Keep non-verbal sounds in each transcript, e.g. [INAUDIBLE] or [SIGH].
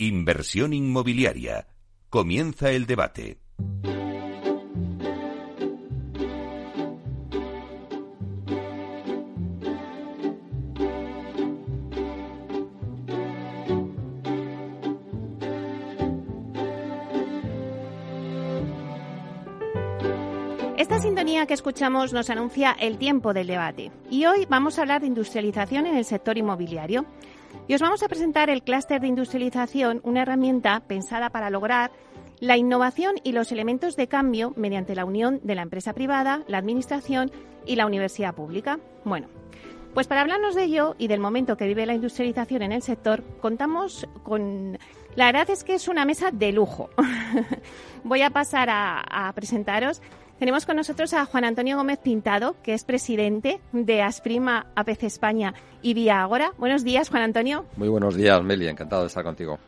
Inversión inmobiliaria. Comienza el debate. Esta sintonía que escuchamos nos anuncia el tiempo del debate y hoy vamos a hablar de industrialización en el sector inmobiliario. Y os vamos a presentar el clúster de industrialización, una herramienta pensada para lograr la innovación y los elementos de cambio mediante la unión de la empresa privada, la administración y la universidad pública. Bueno, pues para hablarnos de ello y del momento que vive la industrialización en el sector, contamos con... La verdad es que es una mesa de lujo. [LAUGHS] Voy a pasar a, a presentaros tenemos con nosotros a Juan Antonio Gómez Pintado, que es presidente de Asprima APC España y Vía Agora. Buenos días, Juan Antonio. Muy buenos días, Meli. Encantado de estar contigo.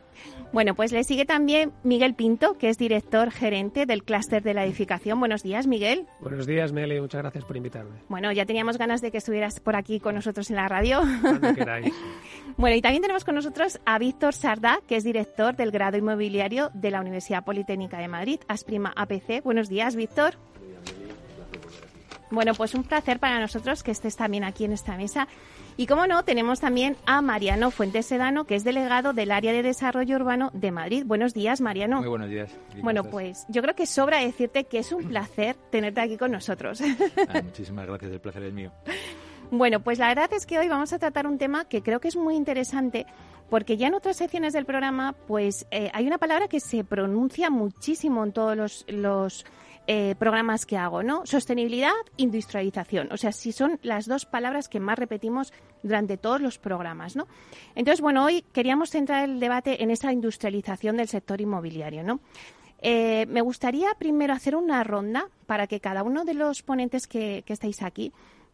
Bueno, pues le sigue también Miguel Pinto, que es director gerente del clúster de la edificación. Buenos días, Miguel. Buenos días, Meli. Muchas gracias por invitarme. Bueno, ya teníamos ganas de que estuvieras por aquí con nosotros en la radio. Cuando queráis. [LAUGHS] bueno, y también tenemos con nosotros a Víctor Sardá, que es director del grado inmobiliario de la Universidad Politécnica de Madrid, Asprima APC. Buenos días, Víctor. Bueno, pues un placer para nosotros que estés también aquí en esta mesa. Y como no, tenemos también a Mariano Fuentes Sedano, que es delegado del área de desarrollo urbano de Madrid. Buenos días, Mariano. Muy buenos días. Bueno, pues yo creo que sobra decirte que es un [CLEARS THROAT] placer tenerte aquí con nosotros. Ah, [LAUGHS] muchísimas gracias, el placer es mío. Bueno, pues la verdad es que hoy vamos a tratar un tema que creo que es muy interesante porque ya en otras secciones del programa pues eh, hay una palabra que se pronuncia muchísimo en todos los, los eh, programas que hago, ¿no? Sostenibilidad, industrialización. O sea, si son las dos palabras que más repetimos durante todos los programas, ¿no? Entonces, bueno, hoy queríamos centrar el debate en esa industrialización del sector inmobiliario, ¿no? Eh, me gustaría primero hacer una ronda para que cada uno de los ponentes que, que estáis aquí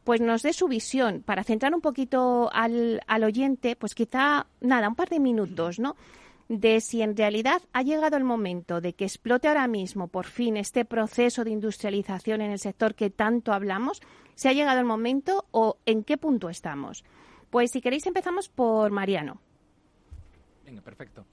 pues nos dé su visión para centrar un poquito al, al oyente, pues quizá, nada, un par de minutos, ¿no? De si en realidad ha llegado el momento de que explote ahora mismo, por fin, este proceso de industrialización en el sector que tanto hablamos, si ha llegado el momento o en qué punto estamos. Pues si queréis empezamos por Mariano. Venga, perfecto.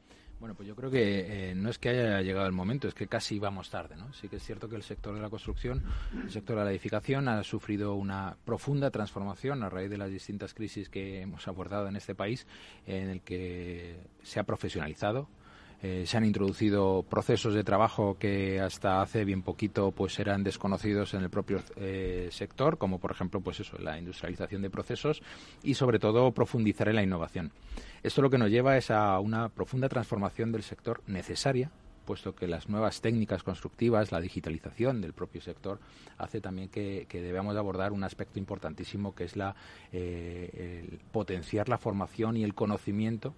Bueno, pues yo creo que eh, no es que haya llegado el momento, es que casi vamos tarde, ¿no? Sí que es cierto que el sector de la construcción, el sector de la edificación ha sufrido una profunda transformación a raíz de las distintas crisis que hemos abordado en este país, en el que se ha profesionalizado, eh, se han introducido procesos de trabajo que hasta hace bien poquito pues eran desconocidos en el propio eh, sector, como por ejemplo pues eso, la industrialización de procesos y sobre todo profundizar en la innovación. Esto lo que nos lleva es a una profunda transformación del sector necesaria puesto que las nuevas técnicas constructivas, la digitalización del propio sector, hace también que, debamos abordar un aspecto importantísimo que es la eh, potenciar la formación y el conocimiento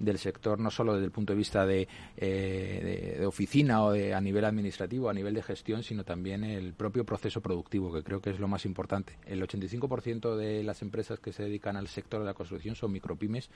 del sector, no solo desde el punto de vista de, eh, de, oficina o de, a nivel administrativo, a nivel de gestión, sino también el propio proceso productivo, que creo que es lo más importante. El 85% de las empresas que se dedican al sector de la construcción son micropymes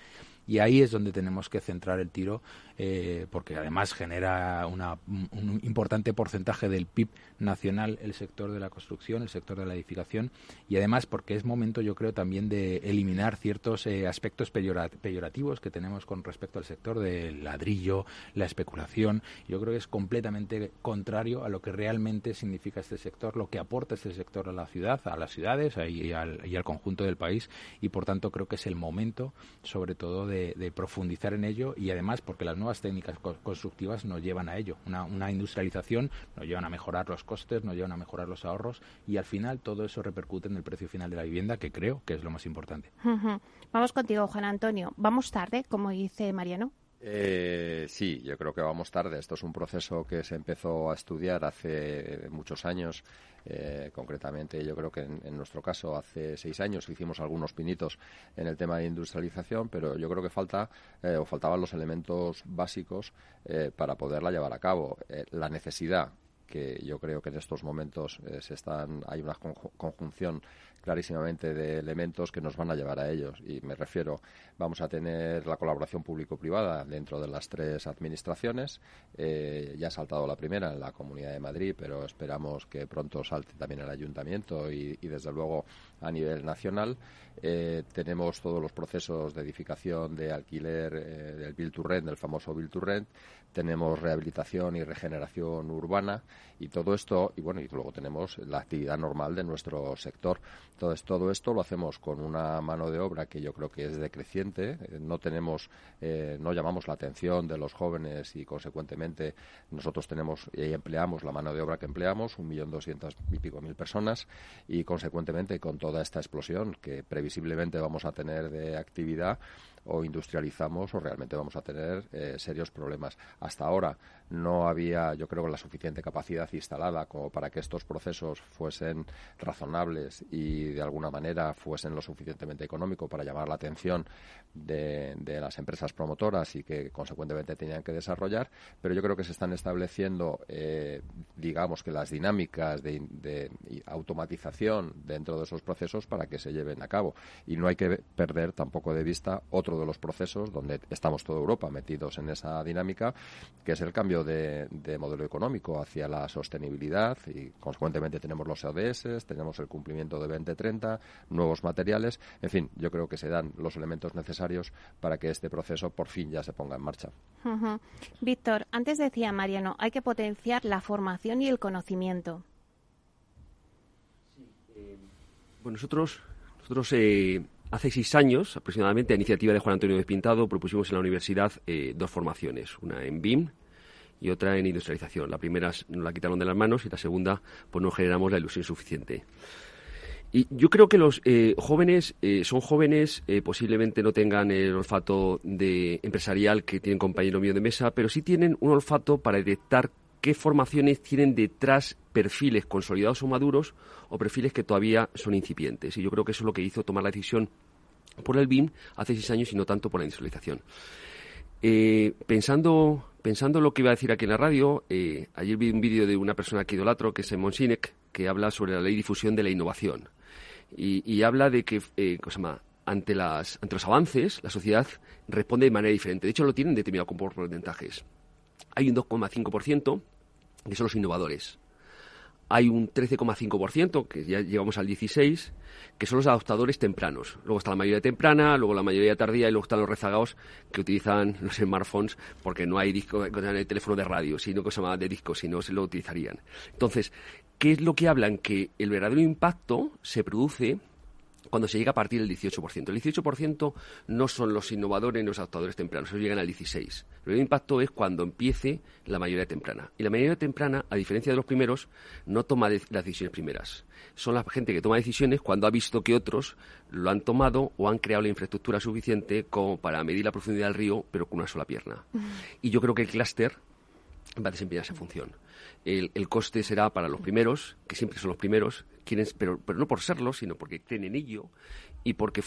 y ahí es donde tenemos que centrar el tiro, eh, porque además genera un importante porcentaje del PIB nacional el sector de la construcción, el sector de la edificación y además porque es momento, yo creo, también de eliminar ciertos eh, aspectos peyorativos que tenemos con respecto al sector del ladrillo, la especulación. Yo creo que es completamente contrario a lo que realmente significa este sector, lo que aporta este sector a la ciudad, a las ciudades y al, y al conjunto del país y por tanto creo que es el momento, sobre todo, de, de profundizar en ello y además porque las nuevas técnicas constructivas nos llevan a ello. Una, una industrialización nos llevan a mejorar los costes, nos llevan a mejorar los ahorros y al final todo eso repercute en el precio final de la vivienda, que creo que es lo más importante. Vamos contigo, Juan Antonio. ¿Vamos tarde, como dice Mariano? Eh, sí, yo creo que vamos tarde. Esto es un proceso que se empezó a estudiar hace muchos años. Eh, concretamente, yo creo que en, nuestro caso hace seis años hicimos algunos pinitos en el tema de industrialización, pero yo creo que falta eh, o faltaban los elementos básicos para poderla llevar a cabo. la necesidad que yo creo que en estos momentos eh, se están, hay una conjunción clarísimamente de elementos que nos van a llevar a ellos. Y me refiero, vamos a tener la colaboración público-privada dentro de las tres administraciones. Eh, ya ha saltado la primera en la Comunidad de Madrid, pero esperamos que pronto salte también el Ayuntamiento y, desde luego, a nivel nacional. Eh, tenemos todos los procesos de edificación, de alquiler del Bill to Rent, del famoso Bill to Rent. Tenemos rehabilitación y regeneración urbana y todo esto, y bueno, y luego tenemos la actividad normal de nuestro sector. Entonces, todo esto lo hacemos con una mano de obra que yo creo que es decreciente. Eh, no tenemos, eh, no llamamos la atención de los jóvenes y, consecuentemente, nosotros tenemos y empleamos la mano de obra que empleamos, un millón doscientas y pico mil personas, y, consecuentemente, con toda esta explosión que previsiblemente vamos a tener de actividad, o industrializamos o realmente vamos a tener eh, serios problemas. Hasta ahora no había, yo creo, la suficiente capacidad instalada como para que estos procesos fuesen razonables y de alguna manera fuesen lo suficientemente económico para llamar la atención de, las empresas promotoras y que consecuentemente tenían que desarrollar, pero yo creo que se están estableciendo, eh, digamos que las dinámicas de, de, automatización dentro de esos procesos para que se lleven a cabo. Y no hay que perder tampoco de vista otro de los procesos donde estamos toda Europa metidos en esa dinámica, que es el cambio de, de modelo económico hacia la sostenibilidad y consecuentemente tenemos los ODS, tenemos el cumplimiento de 2030, nuevos materiales, en fin, yo creo que se dan los elementos necesarios para que este proceso por fin ya se ponga en marcha. Víctor, antes decía Mariano, hay que potenciar la formación y el conocimiento. Eh, bueno, nosotros, nosotros eh, hace seis años, aproximadamente, a iniciativa de Juan Antonio Despintado, propusimos en la universidad eh, dos formaciones, una en BIM y otra en industrialización. La primera nos la quitaron de las manos y la segunda, pues no generamos la ilusión suficiente. Y yo creo que los eh, jóvenes eh, son jóvenes, eh, posiblemente no tengan el olfato de empresarial que tienen compañero mío de mesa, pero sí tienen un olfato para detectar qué formaciones tienen detrás perfiles consolidados o maduros o perfiles que todavía son incipientes. Y yo creo que eso es lo que hizo tomar la decisión por el BIM hace seis años y no tanto por la industrialización. Pensando, pensando lo que iba a decir aquí en la radio, ayer vi un vídeo de una persona que idolatro, que es Simon Sinek, que habla sobre la ley de difusión de la innovación y, habla de que, eh, ante, las, ante los avances, la sociedad responde de manera diferente. De hecho, lo tienen determinado con porcentajes. Hay un 2,5% que son los innovadores. Hay un 13,5%, que ya llegamos al 16%, que son los adoptadores tempranos. Luego está la mayoría temprana, luego la mayoría tardía y luego están los rezagados que utilizan [LAUGHS] los smartphones porque no hay disco, no hay teléfono de radio, sino que se llama de disco, si no se lo utilizarían. Entonces, ¿Qué es lo que hablan? Que el verdadero impacto se produce cuando se llega a partir del 18%. El 18% no son los innovadores ni los adaptadores tempranos, ellos llegan al 16%. El verdadero impacto es cuando empiece la mayoría temprana. Y la mayoría temprana, a diferencia de los primeros, no toma las decisiones primeras. Son la gente que toma decisiones cuando ha visto que otros lo han tomado o han creado la infraestructura suficiente como para medir la profundidad del río, pero con una sola pierna. Y yo creo que el clúster va a desempeñar esa función el, coste será para los primeros, que siempre son los primeros, quienes, pero, pero no por serlo, sino porque creen en ello y porque,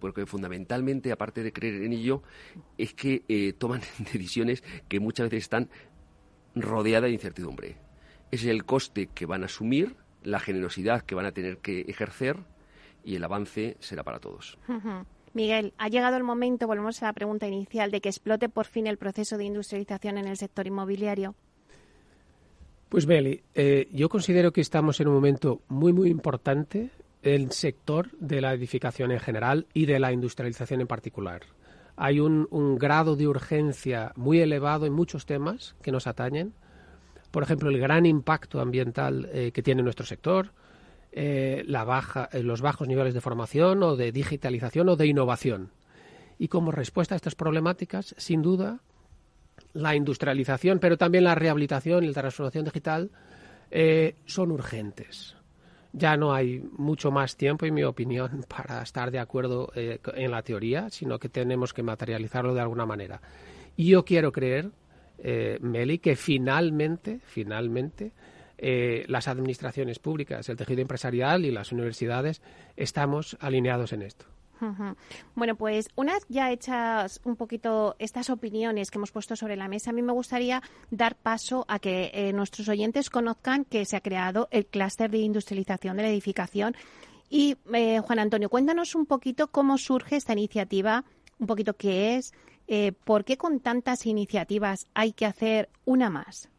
porque fundamentalmente, aparte de creer en ello, es que eh, toman [LAUGHS] decisiones que muchas veces están rodeadas de incertidumbre. Es el coste que van a asumir, la generosidad que van a tener que ejercer y el avance será para todos. Miguel, ha llegado el momento, volvemos a la pregunta inicial, de que explote por fin el proceso de industrialización en el sector inmobiliario. Pues Beli, eh, yo considero que estamos en un momento muy, muy importante en el sector de la edificación en general y de la industrialización en particular. Hay un, grado de urgencia muy elevado en muchos temas que nos atañen. Por ejemplo, el gran impacto ambiental eh, que tiene nuestro sector, eh, la baja, los bajos niveles de formación o de digitalización o de innovación. Y como respuesta a estas problemáticas, sin duda, la industrialización, pero también la rehabilitación y la transformación digital eh, son urgentes. Ya no hay mucho más tiempo, en mi opinión, [LAUGHS] para estar de acuerdo eh, en la teoría, sino que tenemos que materializarlo de alguna manera. Y yo quiero creer, eh, Meli, que finalmente, finalmente, las administraciones públicas, el tejido empresarial y las universidades estamos alineados en esto. Bueno, pues una vez ya hechas un poquito estas opiniones que hemos puesto sobre la mesa, a mí me gustaría dar paso a que eh, nuestros oyentes conozcan que se ha creado el clúster de industrialización de la edificación. Y eh, Juan Antonio, cuéntanos un poquito cómo surge esta iniciativa, un poquito qué es, eh, por qué con tantas iniciativas hay que hacer una más.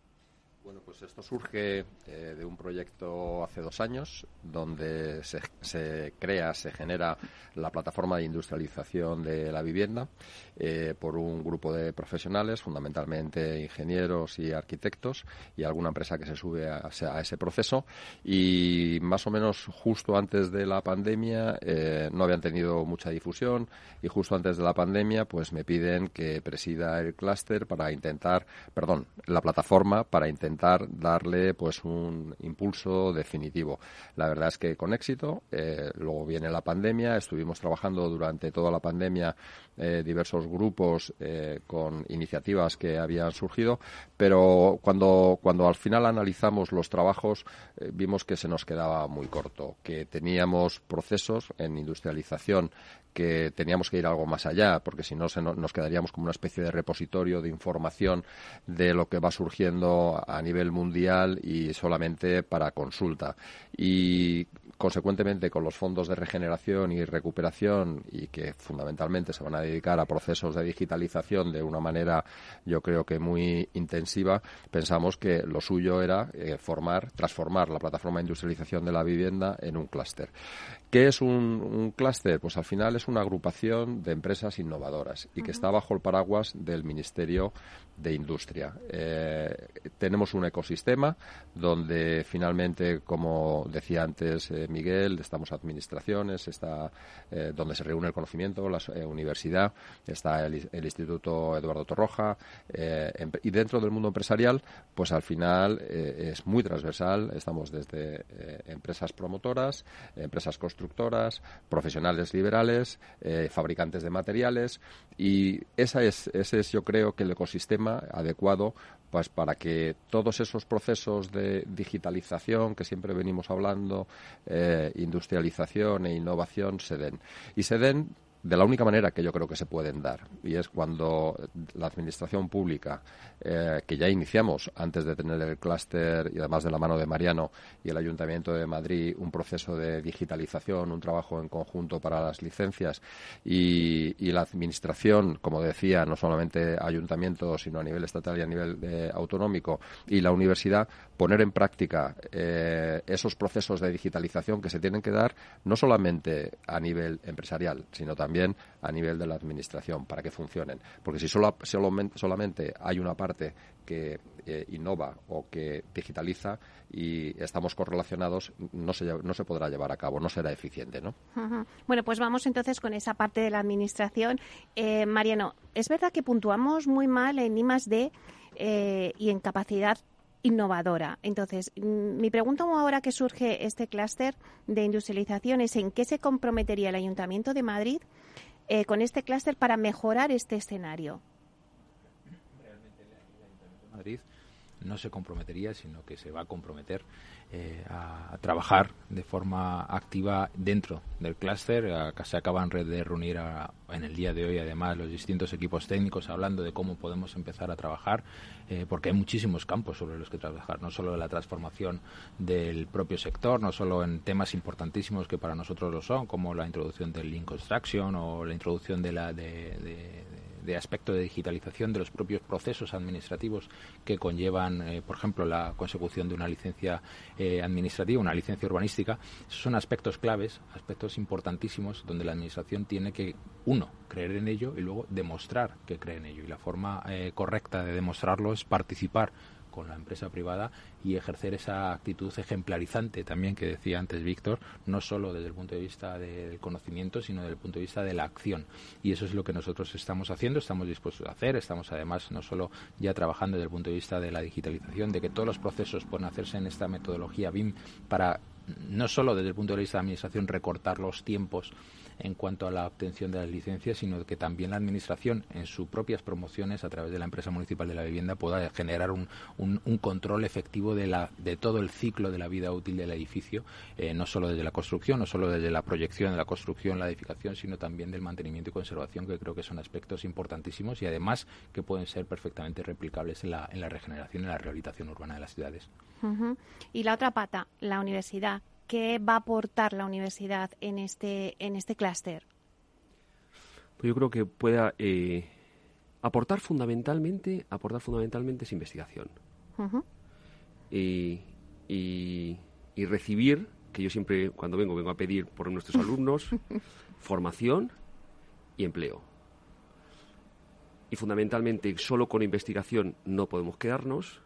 Bueno, pues esto surge eh, de un proyecto hace dos años donde se, crea, se genera la plataforma de industrialización de la vivienda eh, por un grupo de profesionales, fundamentalmente ingenieros y arquitectos y alguna empresa que se sube a, ese proceso. Y más o menos justo antes de la pandemia eh, no habían tenido mucha difusión y justo antes de la pandemia pues me piden que presida el clúster para intentar, perdón, la plataforma para intentar intentar darle pues un impulso definitivo. La verdad es que con éxito. Eh, luego viene la pandemia. Estuvimos trabajando durante toda la pandemia eh, diversos grupos eh, con iniciativas que habían surgido, pero cuando, cuando al final analizamos los trabajos vimos que se nos quedaba muy corto, que teníamos procesos en industrialización que teníamos que ir algo más allá, porque si no nos quedaríamos como una especie de repositorio de información de lo que va surgiendo a nivel mundial y solamente para consulta. Y consecuentemente con los fondos de regeneración y recuperación y que fundamentalmente se van a dedicar a procesos de digitalización de una manera yo creo que muy intensiva, pensamos que lo suyo era eh, formar, transformar la plataforma de industrialización de la vivienda en un clúster. ¿Qué es un, clúster? Pues al final es una agrupación de empresas innovadoras y que está bajo el paraguas del Ministerio de Industria. Eh, tenemos un ecosistema donde finalmente, como decía antes eh, Miguel, estamos administraciones, está eh, donde se reúne el conocimiento, la universidad, está el, Instituto Eduardo Torroja y dentro del mundo empresarial, pues al final es muy transversal. Estamos desde empresas promotoras, empresas constructoras, profesionales liberales, fabricantes de materiales y esa es, ese es yo creo que el ecosistema adecuado pues para que todos esos procesos de digitalización que siempre venimos hablando, eh, industrialización e innovación se den. Y se den de la única manera que yo creo que se pueden dar, y es cuando la administración pública, eh, que ya iniciamos antes de tener el clúster y además de la mano de Mariano y el Ayuntamiento de Madrid, un proceso de digitalización, un trabajo en conjunto para las licencias y, la administración, como decía, no solamente Ayuntamiento, sino a nivel estatal y a nivel eh, autonómico y la universidad, poner en práctica eh, esos procesos de digitalización que se tienen que dar no solamente a nivel empresarial, sino también a nivel de la administración para que funcionen. Porque si solo, solamente hay una parte que eh, innova o que digitaliza y estamos correlacionados, no se, no se podrá llevar a cabo, no será eficiente. ¿no? Bueno, pues vamos entonces con esa parte de la administración. Eh, Mariano, es verdad que puntuamos muy mal en I D y en capacidad innovadora. Entonces, mm, mi pregunta ahora que surge este clúster de industrialización es en qué se comprometería el Ayuntamiento de Madrid eh, con este clúster para mejorar este escenario. Realmente no se comprometería, sino que se va a comprometer eh, a, trabajar de forma activa dentro del clúster. Se acaban de reunir en el día de hoy, además, los distintos equipos técnicos hablando de cómo podemos empezar a trabajar, eh, porque hay muchísimos campos sobre los que trabajar, no solo la transformación del propio sector, no solo en temas importantísimos que para nosotros lo son, como la introducción del Lean Construction o la introducción de la de de aspecto de digitalización de los propios procesos administrativos que conllevan, eh, por ejemplo, la consecución de una licencia eh, administrativa, una licencia urbanística. Esos son aspectos claves, aspectos importantísimos donde la Administración tiene que, uno, creer en ello y luego demostrar que cree en ello. Y la forma eh, correcta de demostrarlo es participar con la empresa privada y ejercer esa actitud ejemplarizante también que decía antes Víctor, no solo desde el punto de vista del conocimiento, sino desde el punto de vista de la acción. Y eso es lo que nosotros estamos haciendo, estamos dispuestos a hacer, estamos además no solo ya trabajando desde el punto de vista de la digitalización, de que todos los procesos puedan hacerse en esta metodología BIM para no solo desde el punto de vista de la administración recortar los tiempos en cuanto a la obtención de las licencias, sino que también la Administración, en sus propias promociones, a través de la empresa municipal de la vivienda, pueda generar un, un, control efectivo de, la, de todo el ciclo de la vida útil del edificio, eh, no solo desde la construcción, no solo desde la proyección de la construcción, la edificación, sino también del mantenimiento y conservación, que creo que son aspectos importantísimos y además que pueden ser perfectamente replicables en la, en la regeneración y la rehabilitación urbana de las ciudades. Y la otra pata, la universidad. ¿Qué va a aportar la universidad en este, en este clúster? Pues yo creo que pueda eh, aportar fundamentalmente, aportar fundamentalmente es investigación. y, y, recibir, que yo siempre cuando vengo vengo a pedir por nuestros alumnos, [LAUGHS] formación y empleo. Y fundamentalmente solo con investigación no podemos quedarnos,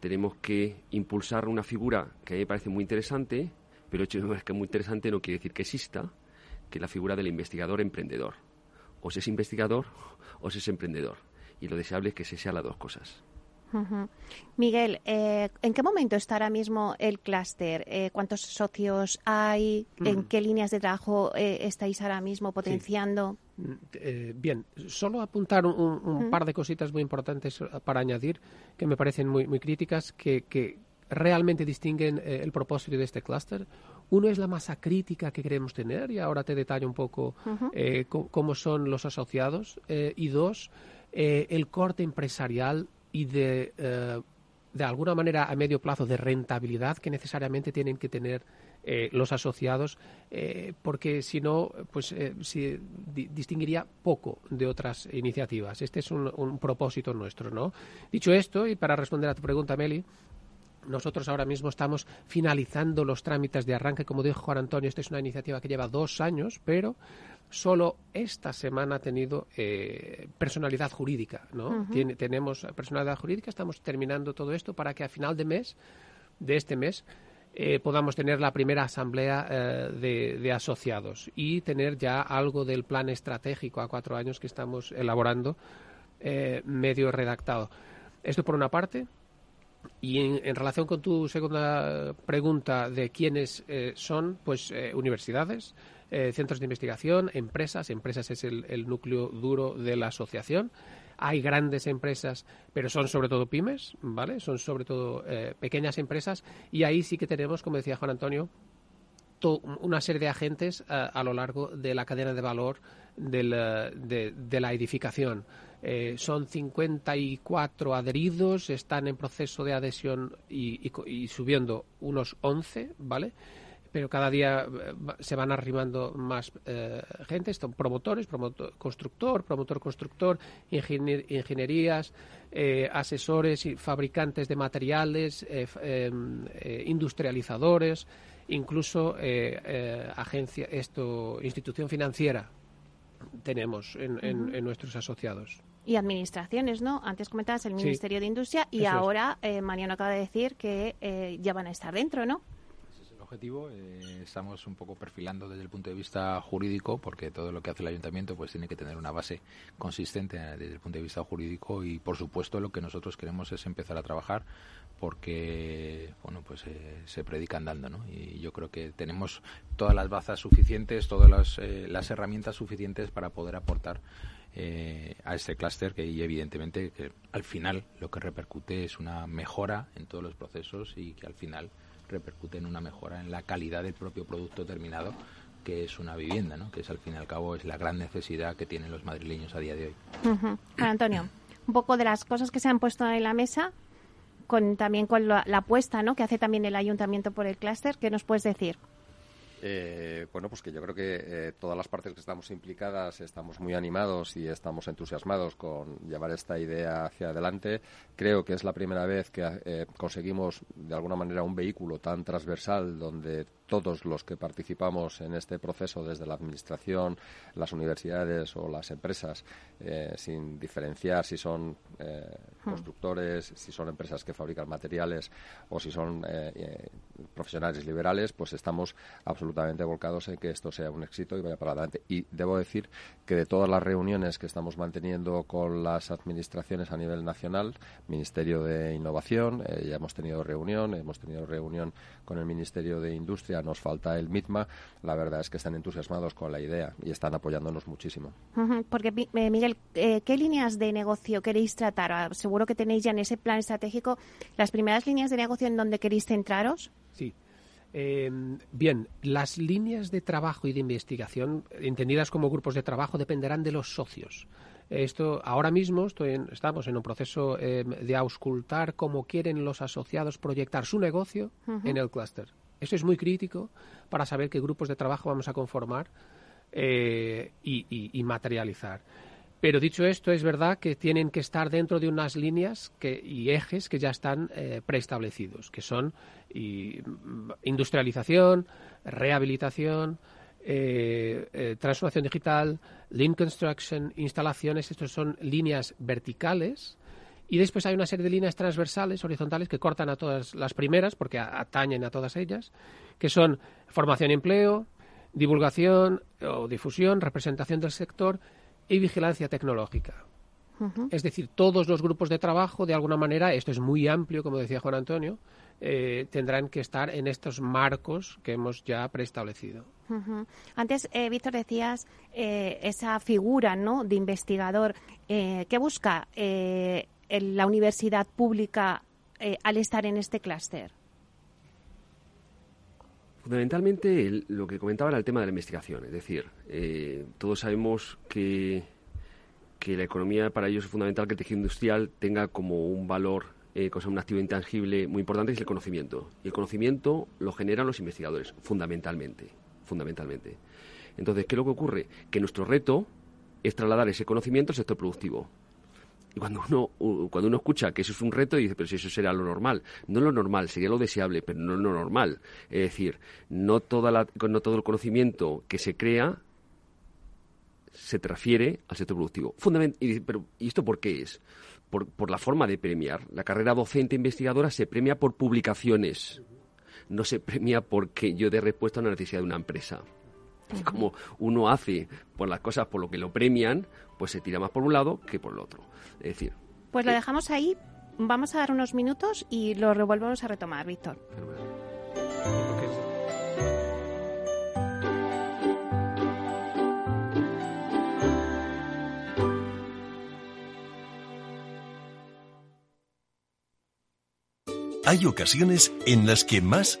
tenemos que impulsar una figura que a mí me parece muy interesante, pero hecho es que muy interesante no quiere decir que exista, que la figura del investigador emprendedor. O se es investigador [LAUGHS] o se es emprendedor. Y lo deseable es que se sea las dos cosas. Miguel, eh, ¿en qué momento está ahora mismo el clúster? Eh, ¿Cuántos socios hay? ¿En mm. qué líneas de trabajo eh, estáis ahora mismo potenciando? Mm, bien, solo apuntar un, par de cositas muy importantes para añadir que me parecen muy, muy críticas, que, realmente distinguen el propósito de este clúster. Uno es la masa crítica que queremos tener, y ahora te detallo un poco cómo son los asociados. y dos, el corte empresarial y de, eh, de alguna manera a medio plazo de rentabilidad que necesariamente tienen que tener eh, los asociados, eh, porque si no, pues si, distinguiría poco de otras iniciativas. Este es un, un, propósito nuestro, ¿no? Dicho esto, y para responder a tu pregunta, Meli, nosotros ahora mismo estamos finalizando los trámites de arranque. Como dijo Juan Antonio, esta es una iniciativa que lleva dos años, pero solo esta semana ha tenido eh, personalidad jurídica, ¿no? tenemos personalidad jurídica, estamos terminando todo esto para que a final de mes, de este mes, eh, podamos tener la primera asamblea eh, de, asociados y tener ya algo del plan estratégico a cuatro años que estamos elaborando medio redactado. Esto por una parte. Y en, relación con tu segunda pregunta de quiénes son, pues universidades, eh, centros de investigación, empresas. Empresas es el, núcleo duro de la asociación. Hay grandes empresas, pero son sobre todo pymes, ¿vale? Son sobre todo eh, pequeñas empresas y ahí sí que tenemos, como decía Juan Antonio, una serie de agentes eh, a lo largo de la cadena de valor de, la edificación. Son 54 adheridos, están en proceso de adhesión y, y subiendo unos 11, ¿vale? pero cada día eh, se van arrimando más eh, gente, son promotores, promotor, constructor, promotor constructor, ingenierías, eh, asesores y fabricantes de materiales, em, industrializadores, incluso agencia, esto, institución financiera tenemos en, nuestros asociados. Y administraciones, ¿no? Antes comentabas el Ministerio de Industria y ahora Mariano acaba de decir que ya van a estar dentro, ¿no? objetivo. Eh, estamos un poco perfilando desde el punto de vista jurídico, porque todo lo que hace el ayuntamiento pues tiene que tener una base consistente desde el punto de vista jurídico y, por supuesto, lo que nosotros queremos es empezar a trabajar porque bueno pues eh, se predica andando ¿no? y yo creo que tenemos todas las bazas suficientes todas las, eh, las herramientas suficientes para poder aportar a este clúster que evidentemente que al final lo que repercute es una mejora en todos los procesos y que al final repercute en una mejora en la calidad del propio producto terminado que es una vivienda, ¿no? que es al fin y al cabo es la gran necesidad que tienen los madrileños a día de hoy. Antonio, un poco de las cosas que se han puesto en la mesa, con también con la, apuesta ¿no? que hace también el ayuntamiento por el clúster, ¿qué nos puedes decir? Eh, bueno, pues que yo creo que eh, todas las partes que estamos implicadas estamos muy animados y estamos entusiasmados con llevar esta idea hacia adelante. Creo que es la primera vez que eh, conseguimos de alguna manera un vehículo tan transversal donde todos los que participamos en este proceso, desde la Administración, las universidades o las empresas, eh, sin diferenciar si son eh, hmm. constructores, si son empresas que fabrican materiales o si son eh, profesionales liberales, pues estamos absolutamente volcados en que esto sea un éxito y vaya para adelante. Y debo decir que de todas las reuniones que estamos manteniendo con las administraciones a nivel nacional, Ministerio de Innovación, ya hemos tenido reunión, hemos tenido reunión con el Ministerio de Industria, nos falta el MITMA, la verdad es que están entusiasmados con la idea y están apoyándonos muchísimo. Porque, eh, Miguel, eh, ¿qué líneas de negocio queréis tratar? Ah, seguro que tenéis ya en ese plan estratégico las primeras líneas de negocio en donde queréis centraros. Sí. Em, bien, las líneas de trabajo y de investigación, entendidas como grupos de trabajo, dependerán de los socios. Esto ahora mismo estoy estamos en un proceso em, de auscultar cómo quieren los asociados proyectar su negocio en el clúster. Eso es muy crítico para saber qué grupos de trabajo vamos a conformar eh, y, materializar. Pero dicho esto, es verdad que tienen que estar dentro de unas líneas que, y ejes que ya están eh, preestablecidos, que son mm, industrialización, rehabilitación, eh, eh, transformación digital, lean construction, instalaciones. Estos son líneas verticales. Y después hay una serie de líneas transversales, horizontales, que cortan a todas las primeras, porque atañen a todas ellas, que son formación y empleo, divulgación o difusión, representación del sector y vigilancia tecnológica. Es decir, todos los grupos de trabajo, de alguna manera, esto es muy amplio, como decía Juan Antonio, eh, tendrán que estar en estos marcos que hemos ya preestablecido. Antes, eh, Víctor, decías eh, esa figura ¿no? de investigador. ¿Qué busca la universidad pública al estar en este clúster? Fundamentalmente lo que comentaba era el tema de la investigación, es decir, eh, todos sabemos que, que la economía para ellos es fundamental que el tejido industrial tenga como un valor, eh, un activo intangible muy importante, es el conocimiento. Y el conocimiento lo generan los investigadores, fundamentalmente, fundamentalmente. Entonces, ¿qué es lo que ocurre? Que nuestro reto es trasladar ese conocimiento al sector productivo. Y cuando uno, cuando uno escucha que eso es un reto, dice, pero si eso será lo normal. No lo normal, sería lo deseable, pero no lo normal. Es decir, no, toda la, no todo el conocimiento que se crea se transfiere al sector productivo. y, pero, ¿Y esto por qué es? Por, por la forma de premiar. La carrera docente investigadora se premia por publicaciones, no se premia porque yo dé respuesta a una necesidad de una empresa. Como uno hace por las cosas por lo que lo premian, pues se tira más por un lado que por el otro. Es decir. Pues lo dejamos ahí. Vamos a dar unos minutos y lo revolvemos a retomar, Víctor. Hay ocasiones en las que más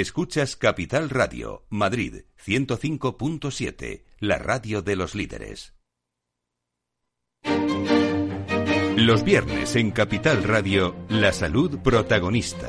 Escuchas Capital Radio, Madrid 105.7, la radio de los líderes. Los viernes en Capital Radio, la salud protagonista.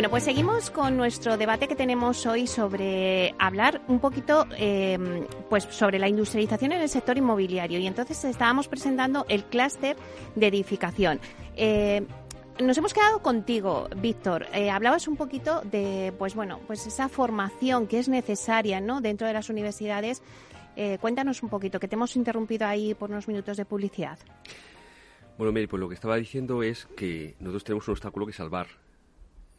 Bueno, pues seguimos con nuestro debate que tenemos hoy sobre hablar un poquito eh, pues sobre la industrialización en el sector inmobiliario. Y entonces estábamos presentando el clúster de edificación. Eh, nos hemos quedado contigo, Víctor. Eh, hablabas un poquito de, pues bueno, pues esa formación que es necesaria, ¿no? Dentro de las universidades. Eh, cuéntanos un poquito, que te hemos interrumpido ahí por unos minutos de publicidad. Bueno, Mary, pues lo que estaba diciendo es que nosotros tenemos un obstáculo que salvar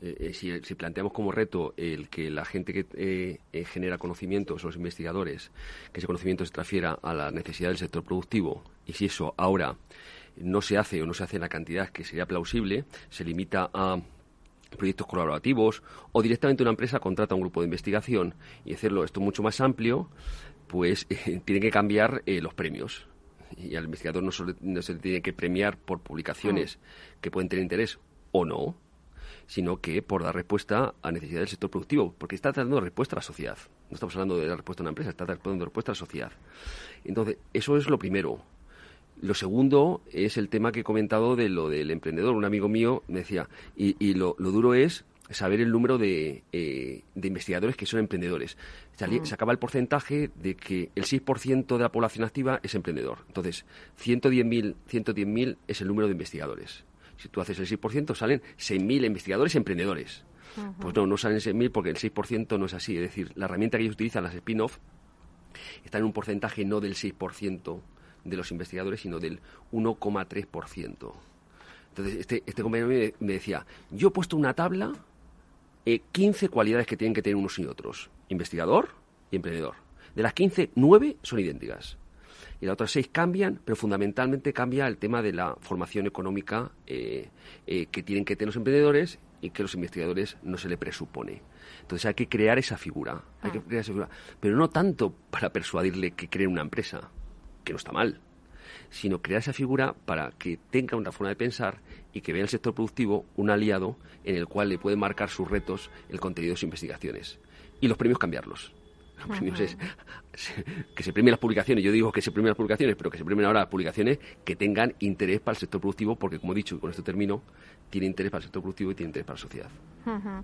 eh, eh, si, si, planteamos como reto el que la gente que eh, eh, genera conocimientos, los investigadores, que ese conocimiento se transfiera a la necesidad del sector productivo, y si eso ahora no se hace o no se hace en la cantidad que sería plausible, se limita a proyectos colaborativos o directamente una empresa contrata un grupo de investigación y hacerlo esto mucho más amplio, pues [LAUGHS] tiene que cambiar los premios. Y al investigador no, solo, no se le tiene que premiar por publicaciones que pueden tener interés o no, sino que por dar respuesta a necesidades del sector productivo, porque está dando respuesta a la sociedad. No estamos hablando de dar respuesta a una empresa, está dando respuesta a la sociedad. Entonces, eso es lo primero. Lo segundo es el tema que he comentado de lo del emprendedor. Un amigo mío me decía, y, y lo, lo, duro es saber el número de, eh, de investigadores que son emprendedores. Se, mm. se acaba el porcentaje de que el 6% de la población activa es emprendedor. Entonces, 110.000 110 es el número de investigadores si tú haces el 6%, salen 6.000 investigadores emprendedores. Uh -huh. Pues no, no salen 6.000 porque el 6% no es así. Es decir, la herramienta que ellos utilizan, las spin-off, está en un porcentaje no del 6% de los investigadores, sino del 1,3%. Entonces, este, este compañero me, me, decía, yo he puesto una tabla, eh, 15 cualidades que tienen que tener unos y otros. Investigador y emprendedor. De las 15, 9 son idénticas y las otras seis cambian, pero fundamentalmente cambia el tema de la formación económica eh, eh, que tienen que tener los emprendedores y que los investigadores no se le presupone. Entonces hay que crear esa figura, hay ah. que crear esa figura, pero no tanto para persuadirle que creen una empresa, que no está mal, sino crear esa figura para que tenga una forma de pensar y que vea el sector productivo un aliado en el cual le puede marcar sus retos el contenido de sus investigaciones y los premios cambiarlos premios es [LAUGHS] que se premien las publicaciones. Yo digo que se premien las publicaciones, pero que se premien ahora las publicaciones que tengan interés para el sector productivo, porque como he dicho, y con esto termino, tiene interés para el sector productivo y tiene interés para la sociedad. Uh -huh.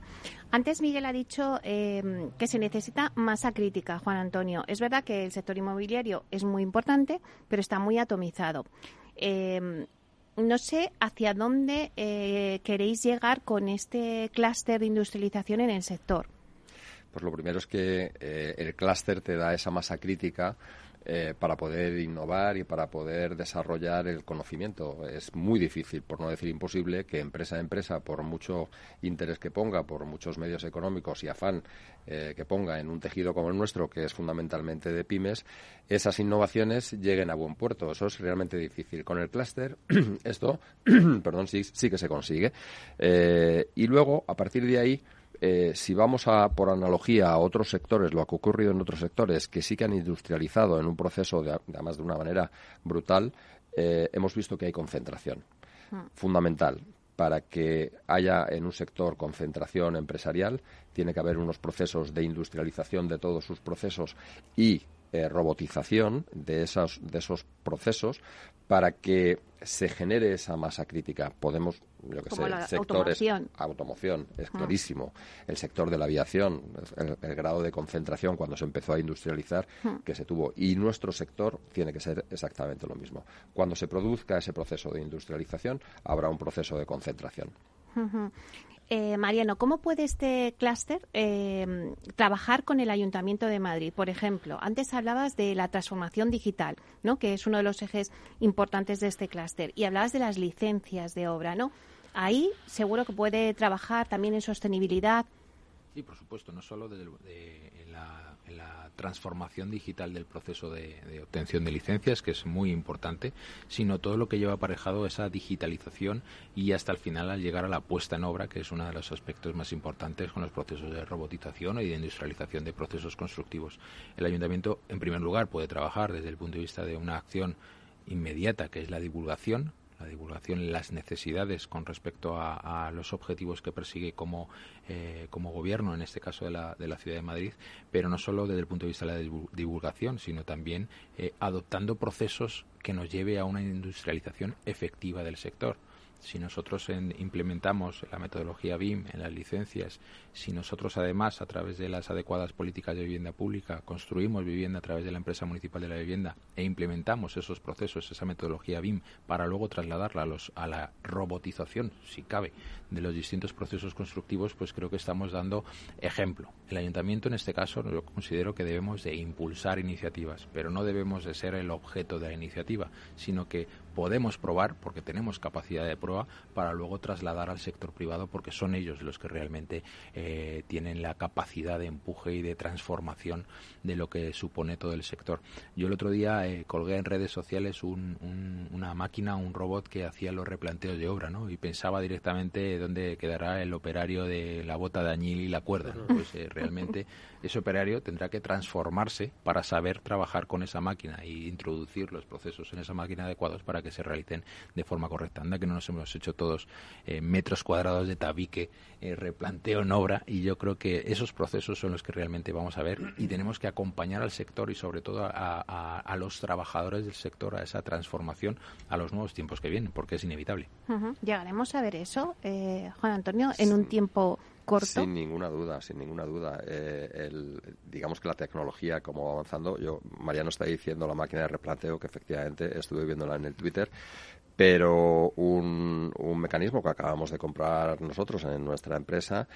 Antes Miguel ha dicho eh, que se necesita masa crítica, Juan Antonio. Es verdad que el sector inmobiliario es muy importante, pero está muy atomizado. Eh, no sé hacia dónde eh, queréis llegar con este clúster de industrialización en el sector. Pues lo primero es que eh, el clúster te da esa masa crítica eh, para poder innovar y para poder desarrollar el conocimiento. Es muy difícil, por no decir imposible, que empresa a empresa, por mucho interés que ponga, por muchos medios económicos y afán eh, que ponga en un tejido como el nuestro, que es fundamentalmente de pymes, esas innovaciones lleguen a buen puerto. Eso es realmente difícil. Con el clúster, [CLEARS THROAT] esto, [CLEARS THROAT] perdón, sí, sí que se consigue. Y luego, a partir de ahí, eh, si vamos a, por analogía a otros sectores, lo que ha ocurrido en otros sectores que sí que han industrializado en un proceso, de, además de una manera brutal, eh, hemos visto que hay concentración hmm. fundamental. Para que haya en un sector concentración empresarial, tiene que haber unos procesos de industrialización de todos sus procesos y eh, robotización de, esos, de esos procesos para que se genere esa masa crítica. Podemos, yo que sé, sectores. Automoción. automoción es ah. clarísimo. El sector de la aviación, el, grado de concentración cuando se empezó a industrializar hmm. que se tuvo. Y nuestro sector tiene que ser exactamente lo mismo. Cuando se produzca ese proceso de industrialización, habrá un proceso de concentración. Eh, Mariano, ¿cómo puede este clúster eh, trabajar con el Ayuntamiento de Madrid? Por ejemplo, antes hablabas de la transformación digital, ¿no? que es uno de los ejes importantes de este clúster, y hablabas de las licencias de obra. ¿no? Ahí seguro que puede trabajar también en sostenibilidad. Sí, por supuesto, no solo de, la la transformación digital del proceso de, obtención de licencias, que es muy importante, sino todo lo que lleva aparejado esa digitalización y hasta el final al llegar a la puesta en obra, que es uno de los aspectos más importantes con los procesos de robotización y de industrialización de procesos constructivos. El ayuntamiento, en primer lugar, puede trabajar desde el punto de vista de una acción inmediata, que es la divulgación, la divulgación, las necesidades con respecto a, los objetivos que persigue como, eh, como gobierno, en este caso de la, de la Ciudad de Madrid, pero no solo desde el punto de vista de la divulgación, sino también eh, adoptando procesos que nos lleve a una industrialización efectiva del sector si nosotros implementamos la metodología BIM en las licencias, si nosotros además a través de las adecuadas políticas de vivienda pública construimos vivienda a través de la empresa municipal de la vivienda e implementamos esos procesos, esa metodología BIM para luego trasladarla a, los, a la robotización, si cabe, de los distintos procesos constructivos, pues creo que estamos dando ejemplo. El ayuntamiento en este caso yo considero que debemos de impulsar iniciativas, pero no debemos de ser el objeto de la iniciativa, sino que podemos probar porque tenemos capacidad de prueba para luego trasladar al sector privado porque son ellos los que realmente eh, tienen la capacidad de empuje y de transformación de lo que supone todo el sector. Yo el otro día eh, colgué en redes sociales una máquina, un robot que hacía los replanteos de obra, ¿no? Y pensaba directamente dónde quedará el operario de la bota de añil y la cuerda, Pues eh, realmente ese operario tendrá que transformarse para saber trabajar con esa máquina e introducir los procesos en esa máquina adecuados para que se realicen de forma correcta. Anda que no nos hemos hecho todos eh, metros cuadrados de tabique, eh, replanteo en obra y yo creo que esos procesos son los que realmente vamos a ver y tenemos que acompañar al sector y sobre todo a, los trabajadores del sector a esa transformación a los nuevos tiempos que vienen, porque es inevitable. Llegaremos a ver eso, eh, Juan Antonio, en un tiempo sin ninguna duda, sin ninguna duda. Eh, digamos que la tecnología, como va avanzando, yo, Mariano está diciendo la máquina de replanteo, que efectivamente estuve viéndola en el Twitter, pero un, un, mecanismo que acabamos de comprar nosotros en nuestra empresa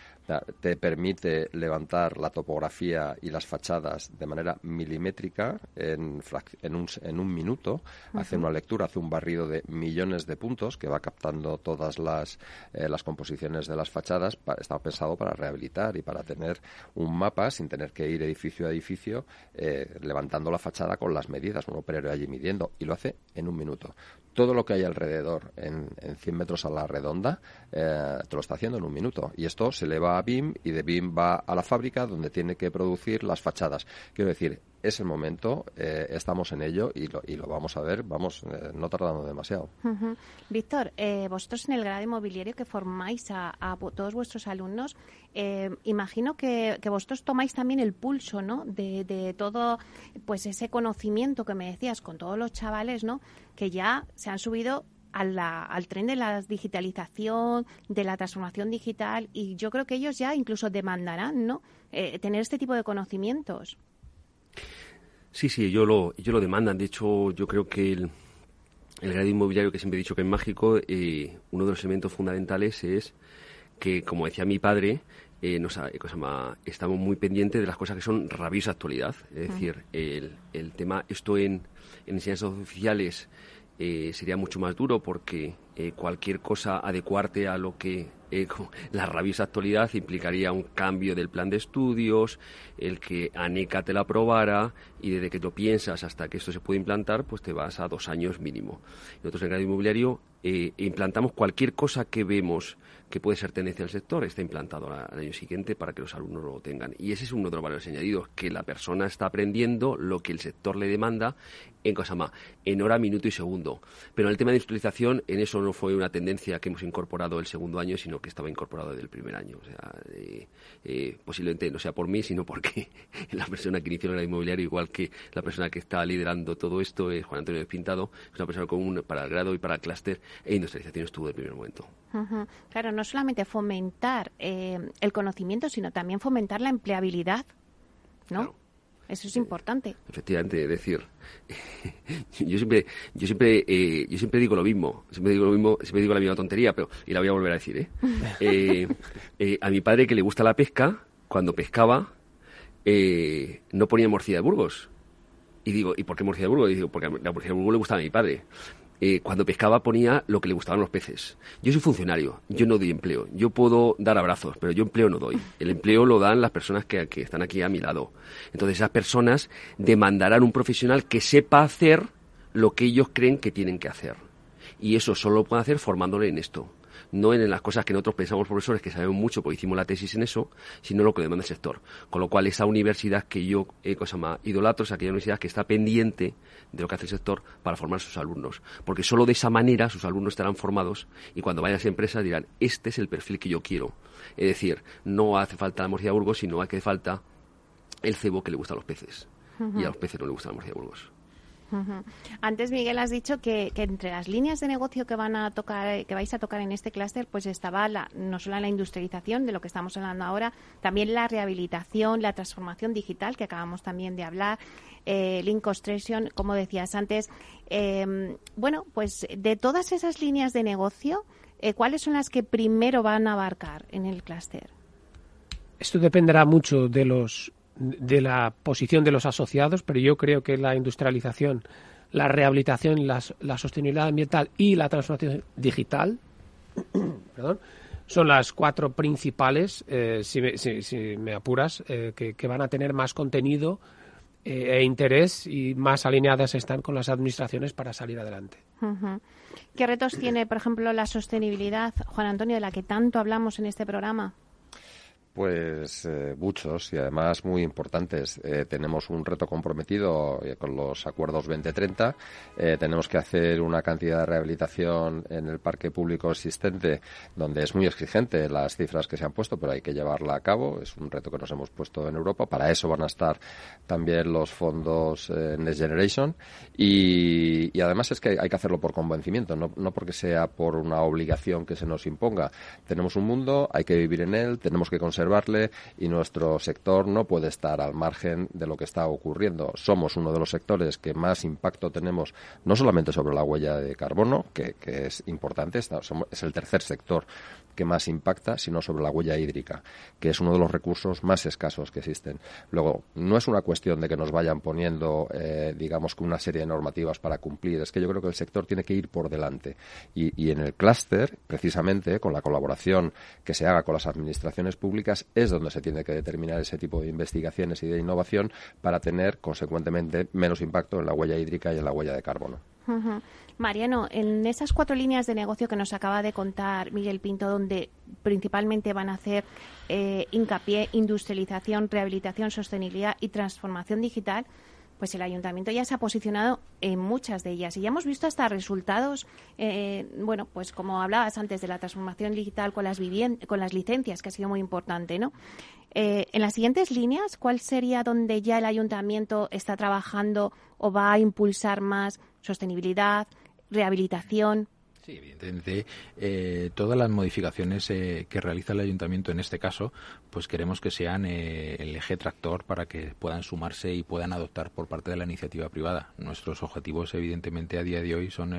te permite levantar la topografía y las fachadas de manera milimétrica en, en, un, en un, minuto, hace una lectura, hace un barrido de millones de puntos que va captando todas las, eh, las composiciones de las fachadas, está pensado para rehabilitar y para tener un mapa sin tener que ir edificio a edificio eh, levantando la fachada con las medidas, un operario allí midiendo y lo hace en un minuto. Todo lo que hay alrededor en, en 100 metros a la redonda eh, te lo está haciendo en un minuto. Y esto se le va a BIM y de BIM va a la fábrica donde tiene que producir las fachadas. Quiero decir, es el momento, eh, estamos en ello y lo, y lo vamos a ver, vamos, eh, no tardando demasiado. Víctor, eh, vosotros en el grado inmobiliario que formáis a, todos vuestros alumnos, imagino que, vosotros tomáis también el pulso, ¿no? De, todo, pues ese conocimiento que me decías con todos los chavales, ¿no? Que ya se han subido al tren de la digitalización, de la transformación digital y yo creo que ellos ya incluso demandarán, ¿no? tener este tipo de conocimientos. Sí, sí, ellos lo, ellos lo demandan. De hecho, yo creo que el, el grado inmobiliario, que siempre he dicho que es mágico, eh, uno de los elementos fundamentales es que, como decía mi padre, eh, nos, estamos muy pendientes de las cosas que son rabiosa actualidad. Es decir, el, el, tema, esto en, en enseñanzas oficiales eh, sería mucho más duro porque eh, cualquier cosa adecuarte a lo que eh, [LAUGHS] la rabiosa actualidad implicaría un cambio del plan de estudios, el que ANECA te la aprobara y desde que tú piensas hasta que esto se puede implantar, pues te vas a dos años mínimo. Nosotros en el inmobiliario implantamos cualquier cosa que vemos que puede ser tendencia del sector, está implantado al año siguiente para que los alumnos lo tengan. Y ese es uno de los valores añadidos, que la persona está aprendiendo lo que el sector le demanda en cosa más, en hora, minuto y segundo. Pero en el tema de industrialización, en eso no fue una tendencia que hemos incorporado el segundo año, sino que estaba incorporado desde el primer año. O sea, eh, eh, posiblemente no sea por mí, sino porque [LAUGHS] la persona que inició el inmobiliario, igual que la persona que está liderando todo esto, es Juan Antonio Pintado, es una persona común para el grado y para el clúster, e industrialización estuvo desde el primer momento. Claro, no solamente fomentar eh, el conocimiento, sino también fomentar la empleabilidad, ¿no? Eso es importante. Efectivamente, es decir, [LAUGHS] yo siempre, yo siempre, eh, yo siempre digo lo mismo, siempre digo lo mismo, siempre digo la misma tontería, pero y la voy a volver a decir, ¿eh? [LAUGHS] eh a mi padre que le gusta la pesca, cuando pescaba, no ponía morcilla de Burgos. Y digo, ¿y por qué morcilla de Burgos? Y digo, porque la morcilla de Burgos le gustaba a mi padre. Eh, cuando pescaba ponía lo que le gustaban los peces. Yo soy funcionario, yo no doy empleo. Yo puedo dar abrazos, pero yo empleo no doy. El empleo lo dan las personas que, que están aquí a mi lado. Entonces esas personas demandarán un profesional que sepa hacer lo que ellos creen que tienen que hacer. Y eso solo lo pueden hacer formándole en esto no en las cosas que nosotros pensamos profesores que sabemos mucho porque hicimos la tesis en eso, sino lo que demanda el sector. Con lo cual, esa universidad que yo eh, cosa más, idolatro es aquella universidad que está pendiente de lo que hace el sector para formar a sus alumnos. Porque solo de esa manera sus alumnos estarán formados y cuando vayan a esa empresa dirán, este es el perfil que yo quiero. Es decir, no hace falta la morcilla de Burgos, sino hace falta el cebo que le gusta a los peces. Y a los peces no le gusta la morcilla de Burgos. Antes, Miguel, has dicho que, entre las líneas de negocio que van a tocar, que vais a tocar en este clúster, pues estaba la, no solo la industrialización, de lo que estamos hablando ahora, también la rehabilitación, la transformación digital, que acabamos también de hablar, eh, Link Construction, como decías antes. Em, bueno, pues de todas esas líneas de negocio, eh, ¿cuáles son las que primero van a abarcar en el clúster? Esto dependerá mucho de los de la posición de los asociados, pero yo creo que la industrialización, la rehabilitación, la sostenibilidad ambiental y la transformación digital [COUGHS] son las cuatro principales, eh, si, me, apuras, eh, que, van a tener más contenido eh, e interés y más alineadas están con las administraciones para salir adelante. ¿Qué retos tiene, por ejemplo, la sostenibilidad, Juan Antonio, de la que tanto hablamos en este programa? Pues eh, muchos y además muy importantes. Eh, tenemos un reto comprometido eh, con los acuerdos 2030. tenemos que hacer una cantidad de rehabilitación en el parque público existente donde es muy exigente las cifras que se han puesto, pero hay que llevarla a cabo. Es un reto que nos hemos puesto en Europa. Para eso van a estar también los fondos Next Generation. Y, y, además es que hay que hacerlo por convencimiento, no, no porque sea por una obligación que se nos imponga. Tenemos un mundo, hay que vivir en él, tenemos que conseguir y nuestro sector no puede estar al margen de lo que está ocurriendo. Somos uno de los sectores que más impacto tenemos, no solamente sobre la huella de carbono, que, es importante, es el tercer sector que más impacta, sino sobre la huella hídrica, que es uno de los recursos más escasos que existen. Luego, no es una cuestión de que nos vayan poniendo, eh, digamos, una serie de normativas para cumplir, es que yo creo que el sector tiene que ir por delante. Y, y en el clúster, precisamente, con la colaboración que se haga con las administraciones públicas, es donde se tiene que determinar ese tipo de investigaciones y de innovación para tener, consecuentemente, menos impacto en la huella hídrica y en la huella de carbono. Mariano, en esas cuatro líneas de negocio que nos acaba de contar Miguel Pinto, donde principalmente van a hacer eh, hincapié industrialización, rehabilitación, sostenibilidad y transformación digital, pues el ayuntamiento ya se ha posicionado en muchas de ellas y ya hemos visto hasta resultados, eh, bueno, pues como hablabas antes de la transformación digital con las con las licencias, que ha sido muy importante, ¿no? Eh, en las siguientes líneas, ¿cuál sería donde ya el ayuntamiento está trabajando o va a impulsar más sostenibilidad, rehabilitación, Sí, evidentemente, eh, todas las modificaciones eh, que realiza el ayuntamiento en este caso, pues queremos que sean eh, el eje tractor para que puedan sumarse y puedan adoptar por parte de la iniciativa privada. Nuestros objetivos, evidentemente, a día de hoy son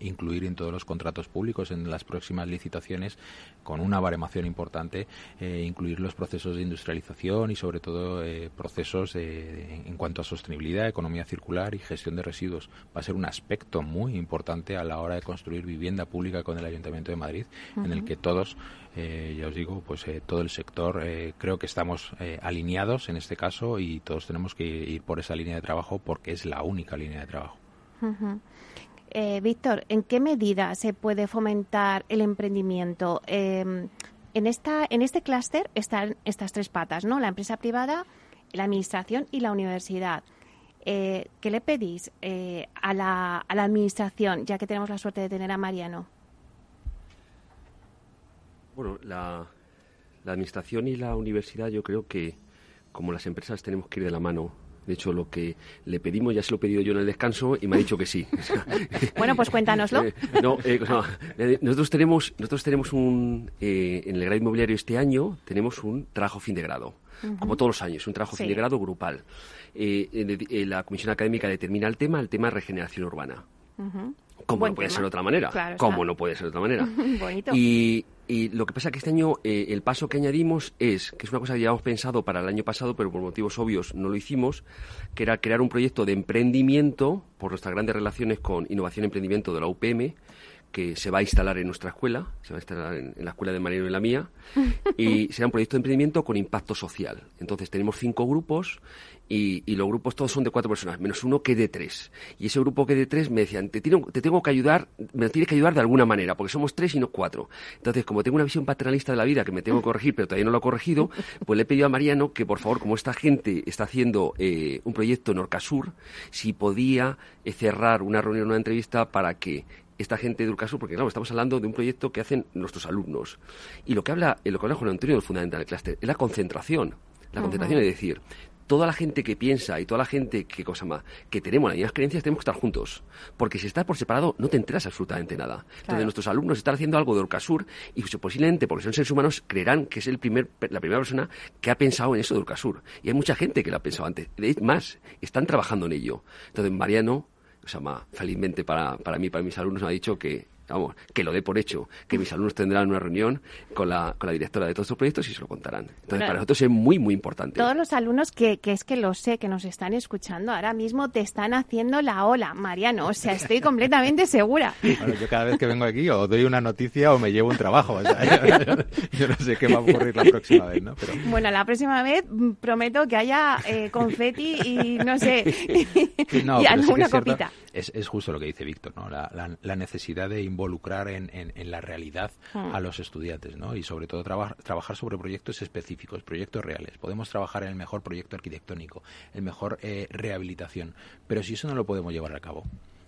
incluir en todos los contratos públicos, en las próximas licitaciones, con una baremación importante, incluir los procesos de industrialización y, sobre todo, procesos en cuanto a sostenibilidad, economía circular y gestión de residuos. Va a ser un aspecto muy importante a la hora de construir vivienda pública con el Ayuntamiento de Madrid, en el que todos, eh, ya os digo, pues eh, todo el sector, eh, creo que estamos alineados en este caso y todos tenemos que ir por esa línea de trabajo porque es la única línea de trabajo. Víctor, ¿en qué medida se puede fomentar el emprendimiento? Em, en, esta, en este clúster están estas tres patas, ¿no? La empresa privada, la administración y la universidad. Eh, ¿Qué le pedís eh, a, la, a la Administración, ya que tenemos la suerte de tener a Mariano? Bueno, la, la Administración y la Universidad yo creo que, como las empresas, tenemos que ir de la mano de hecho, lo que le pedimos ya se lo he pedido yo en el descanso y me ha dicho que sí. [LAUGHS] bueno, pues cuéntanoslo. Eh, no, nosotros tenemos, nosotros tenemos un, en el grado inmobiliario este año, tenemos un trabajo fin de grado como todos los años, un trabajo fin de grado grupal. Eh, eh, la Comisión Académica determina el tema, el tema de regeneración urbana. Como no puede ser de otra manera. como no puede ser de otra manera. Y, lo que pasa es que este año eh, el paso que añadimos es, que es una cosa que hemos pensado para el año pasado, pero por motivos obvios no lo hicimos, que era crear un proyecto de emprendimiento, por nuestras grandes relaciones con innovación y emprendimiento de la UPM, que se va a instalar en nuestra escuela, se va a instalar en, la escuela de Mariano y la mía, [LAUGHS] y será un proyecto de emprendimiento con impacto social. Entonces tenemos cinco grupos y, los grupos todos son de cuatro personas, menos uno que de tres. Y ese grupo que de tres me decían, te, te tengo que ayudar, me tienes que ayudar de alguna manera, porque somos tres y no cuatro. Entonces, como tengo una visión paternalista de la vida que me tengo que corregir, pero todavía no lo he corregido, pues le he pedido a Mariano que, por favor, como esta gente está haciendo eh, un proyecto en Orcasur, si podía eh, cerrar una reunión, una entrevista para que esta gente de Urcasur, porque claro, estamos hablando de un proyecto que hacen nuestros alumnos. Y lo que habla, lo que habla Juan Antonio del fundamental del clúster es la concentración. La concentración es decir, toda la gente que piensa y toda la gente que cosa más, que tenemos las mismas creencias, tenemos que estar juntos. Porque si estás por separado, no te enteras absolutamente nada. Entonces, nuestros alumnos están haciendo algo de Urcasur y pues, posiblemente, porque son seres humanos, creerán que es el primer, la primera persona que ha pensado en eso de Urcasur. Y hay mucha gente que lo ha pensado antes. De más, están trabajando en ello. Entonces, Mariano o sea, felizmente para, para mí, para mis alumnos, me ha dicho que vamos, que lo dé por hecho, que mis alumnos tendrán una reunión con la, con la directora de todos estos proyectos y se lo contarán. Entonces, para nosotros es muy, muy importante. Todos los alumnos que, que es que lo sé, que nos están escuchando ahora mismo, te están haciendo la ola, Mariano. O sea, estoy completamente segura. Bueno, yo cada vez que vengo aquí o doy una noticia o me llevo un trabajo. [LAUGHS] yo, no sé qué va a ocurrir la próxima vez, ¿no? Pero... Bueno, la próxima vez prometo que haya eh, confeti y, no sé, [LAUGHS] y alguna copita. Es, es, justo lo que dice Víctor, ¿no? La, la, necesidad de involucrar en, en, la realidad a hmm. los estudiantes, ¿no? Y sobre todo trabajar sobre proyectos específicos, proyectos reales. Podemos trabajar en el mejor proyecto arquitectónico, el mejor eh, rehabilitación, pero si eso no lo podemos llevar a cabo,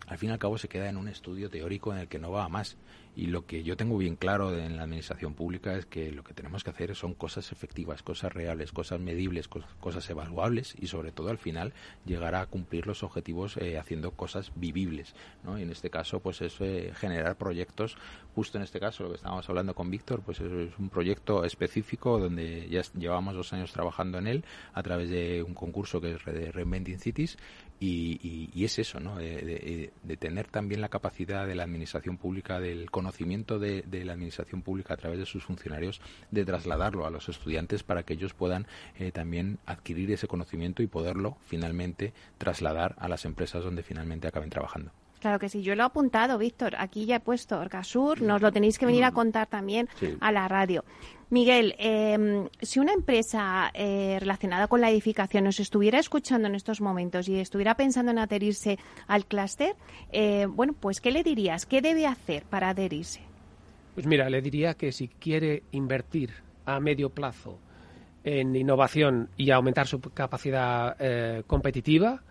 al fin y al cabo se queda en un estudio teórico en el que no va a más. Y lo que yo tengo bien claro en la administración pública es que lo que tenemos que hacer son cosas efectivas, cosas reales, cosas medibles, cosas evaluables y sobre todo al final llegar a cumplir los objetivos eh, haciendo cosas vivibles. ¿no? Y en este caso, pues es eh, generar proyectos, justo en este caso, lo que estábamos hablando con Víctor, pues es, un proyecto específico donde ya llevamos dos años trabajando en él a través de un concurso que es de Reinventing Cities y, es eso, ¿no? De, tener también la capacidad de la administración pública, del conocimiento de, la administración pública a través de sus funcionarios, de trasladarlo a los estudiantes para que ellos puedan eh, también adquirir ese conocimiento y poderlo finalmente trasladar a las empresas donde finalmente acaben trabajando. Claro que sí, yo lo he apuntado, Víctor. Aquí ya he puesto Orcasur, nos lo tenéis que venir a mm. contar también a la radio. Miguel, em, si una empresa eh, relacionada con la edificación nos estuviera escuchando en estos momentos y estuviera pensando en adherirse al clúster, eh, bueno, pues ¿qué le dirías? ¿Qué debe hacer para adherirse? Pues mira, le diría que si quiere invertir a medio plazo en innovación y aumentar su capacidad eh, competitiva,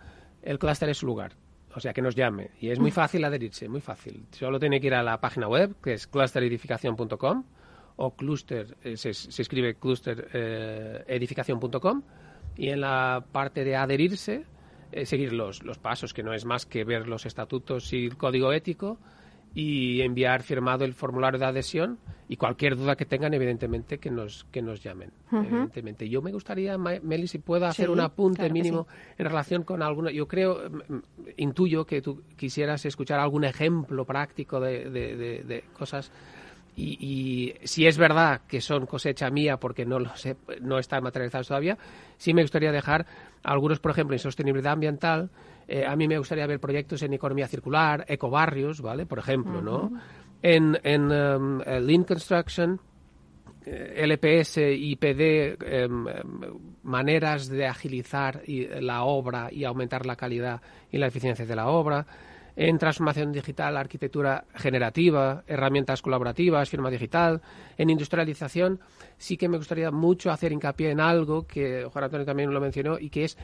el clúster es su lugar. O sea, que nos llame. Y es muy fácil adherirse, muy fácil. Solo tiene que ir a la página web, que es clusteredificación.com o cluster, eh, se, escribe clusteredificación.com eh, y en la parte de adherirse, eh, seguir los, los pasos, que no es más que ver los estatutos y el código ético y enviar firmado el formulario de adhesión y cualquier duda que tengan, evidentemente, que nos, que nos llamen. Evidentemente. Yo me gustaría, Meli, si puedo hacer un apunte mínimo en relación con alguna. Yo creo, intuyo que tú quisieras escuchar algún ejemplo práctico de, de, cosas. Y, y, si es verdad que son cosecha mía porque no lo sé, no están materializados todavía, sí me gustaría dejar algunos, por ejemplo, en sostenibilidad ambiental, eh, a mí me gustaría ver proyectos en economía circular, ecobarrios, ¿vale? Por ejemplo, ¿no? En, en um, eh, Lean Construction, eh, LPS, IPD, em, em, maneras de agilizar la obra y aumentar la calidad y la eficiencia de la obra. En transformación digital, arquitectura generativa, herramientas colaborativas, firma digital. En industrialización, sí que me gustaría mucho hacer hincapié en algo que Juan Antonio también lo mencionó y que es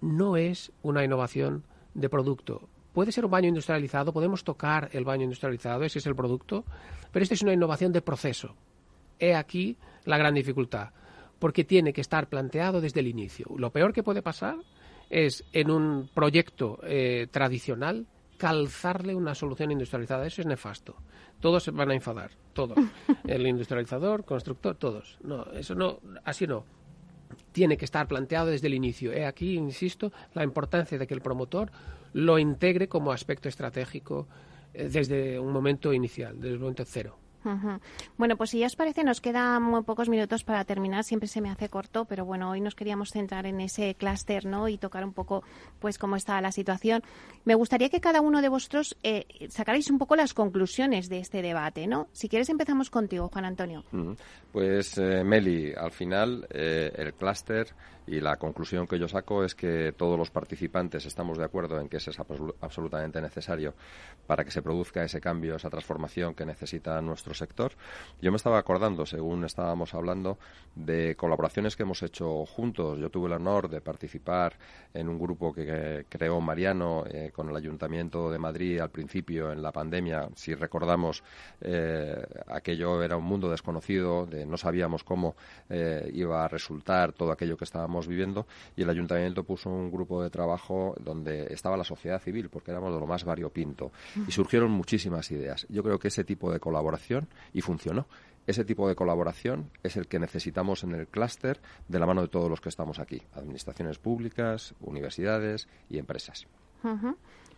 no es una innovación de producto. Puede ser un baño industrializado, podemos tocar el baño industrializado, ese es el producto, pero esta es una innovación de proceso. He aquí la gran dificultad, porque tiene que estar planteado desde el inicio. Lo peor que puede pasar es en un proyecto eh, tradicional calzarle una solución industrializada. Eso es nefasto. Todos se van a enfadar, todos. [LAUGHS] El industrializador, constructor, todos. No, eso no, así no tiene que estar planteado desde el inicio. He aquí, insisto, la importancia de que el promotor lo integre como aspecto estratégico eh, desde un momento inicial, desde el momento cero. Bueno, pues si ya os parece, nos quedan muy pocos minutos para terminar. Siempre se me hace corto, pero bueno, hoy nos queríamos centrar en ese clúster, ¿no? Y tocar un poco, pues, cómo está la situación. Me gustaría que cada uno de vosotros eh, sacarais un poco las conclusiones de este debate, ¿no? Si quieres, empezamos contigo, Juan Antonio. Pues, eh, Meli, al final, eh, el clúster y la conclusión que yo saco es que todos los participantes estamos de acuerdo en que eso es absolutamente necesario para que se produzca ese cambio, esa transformación que necesita nuestro sector. Yo me estaba acordando, según estábamos hablando, de colaboraciones que hemos hecho juntos. Yo tuve el honor de participar en un grupo que, creó Mariano eh, con el Ayuntamiento de Madrid al principio en la pandemia. Si recordamos, eh, aquello era un mundo desconocido, de, no sabíamos cómo eh, iba a resultar todo aquello que estábamos viviendo y el Ayuntamiento puso un grupo de trabajo donde estaba la sociedad civil, porque éramos de lo más variopinto. Y surgieron muchísimas ideas. Yo creo que ese tipo de colaboración, y funcionó, ese tipo de colaboración es el que necesitamos en el clúster de la mano de todos los que estamos aquí, administraciones públicas, universidades y empresas.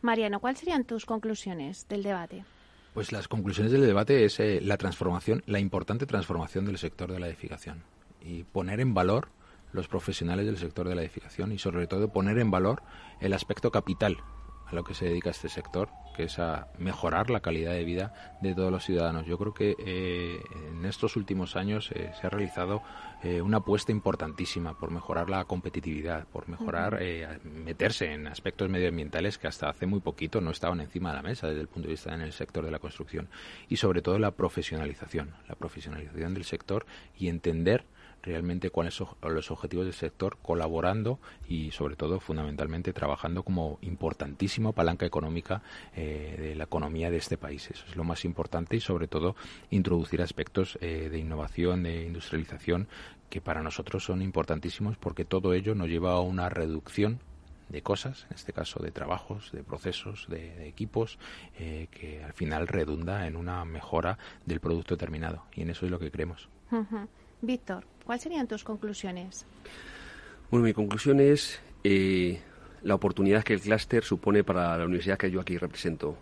Mariano, ¿cuáles serían tus conclusiones del debate? Pues las conclusiones del debate es eh, la transformación, la importante transformación del sector de la edificación y poner en valor los profesionales del sector de la edificación y sobre todo poner en valor el aspecto capital a lo que se dedica este sector, que es a mejorar la calidad de vida de todos los ciudadanos. Yo creo que eh, en estos últimos años eh, se ha realizado eh, una apuesta importantísima por mejorar la competitividad, por mejorar, meterse en aspectos medioambientales que hasta hace muy poquito no estaban encima de la mesa desde el punto de vista en el sector de la construcción y sobre todo la profesionalización, la profesionalización del sector y entender realmente cuáles son los objetivos del sector, colaborando y sobre todo fundamentalmente trabajando como importantísima palanca económica eh, de la economía de este país. Eso es lo más importante y sobre todo introducir aspectos eh, de innovación, de industrialización que para nosotros son importantísimos porque todo ello nos lleva a una reducción de cosas, en este caso de trabajos, de procesos, de, equipos, eh, que al final redunda en una mejora del producto terminado. Y en eso es lo que creemos. Víctor, ¿cuáles serían tus conclusiones? Bueno, mi conclusión es eh, la oportunidad que el clúster supone para la universidad que yo aquí represento.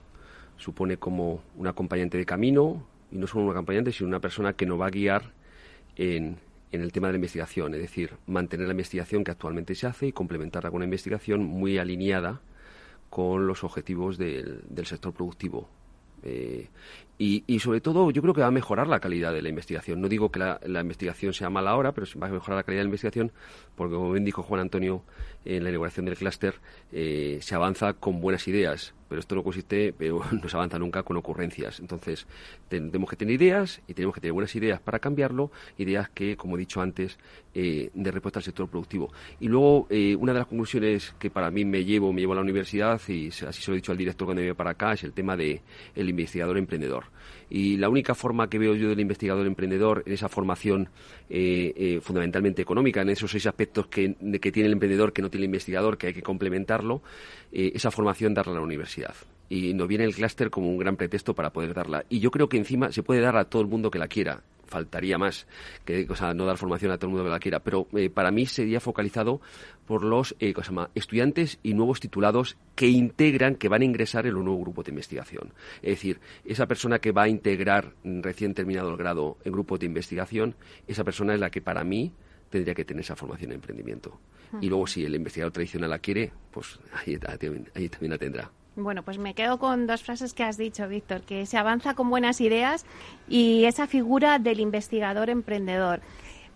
Supone como un acompañante de camino, y no solo un acompañante, sino una persona que nos va a guiar en, el tema de la investigación, es decir, mantener la investigación que actualmente se hace y complementarla con una investigación muy alineada con los objetivos del, del sector productivo. Eh, y, sobre todo, yo creo que va a mejorar la calidad de la investigación. No digo que la, investigación sea mala ahora, pero va a mejorar la calidad de la investigación, porque como bien dijo Juan Antonio en la inauguración del clúster, eh, se avanza con buenas ideas, pero esto no consiste, pero [LAUGHS] no se avanza nunca con ocurrencias. Entonces, tenemos que tener ideas y tenemos que tener buenas ideas para cambiarlo, ideas que, como he dicho antes, eh, de respuesta al sector productivo. Y luego, eh, una de las conclusiones que para mí me llevo, me llevo a la universidad, y así se lo he dicho al director cuando me para acá, es el tema del el investigador emprendedor. Y la única forma que veo yo del investigador emprendedor en esa formación eh, fundamentalmente económica, en esos seis aspectos que, que tiene el emprendedor que no tiene el investigador, que hay que complementarlo, esa formación darla a la universidad. y nos viene el clúster como un gran pretexto para poder darla. Y yo creo que encima se puede dar a todo el mundo que la quiera faltaría más que o sea, no dar formación a todo el mundo que la quiera, pero eh, para mí sería focalizado por los eh, estudiantes y nuevos titulados que integran, que van a ingresar en un nuevo grupo de investigación. Es decir, esa persona que va a integrar recién terminado el grado en grupo de investigación, esa persona es la que para mí tendría que tener esa formación en emprendimiento. Y luego, si el investigador tradicional la quiere, pues ahí, ahí también la tendrá. Bueno, pues me quedo con dos frases que has dicho, Víctor, que se avanza con buenas ideas y esa figura del investigador emprendedor.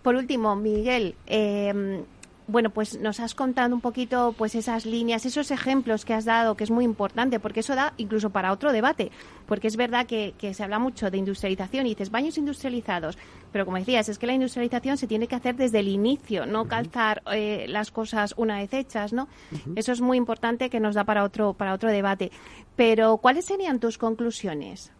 Por último, Miguel, eh, bueno, pues nos has contado un poquito pues esas líneas, esos ejemplos que has dado, que es muy importante, porque eso da incluso para otro debate, porque es verdad que, se habla mucho de industrialización y dices baños industrializados, pero como decías, es que la industrialización se tiene que hacer desde el inicio, no calzar eh, las cosas una vez hechas, ¿no? Eso es muy importante que nos da para otro, para otro debate. Pero, ¿cuáles serían tus conclusiones?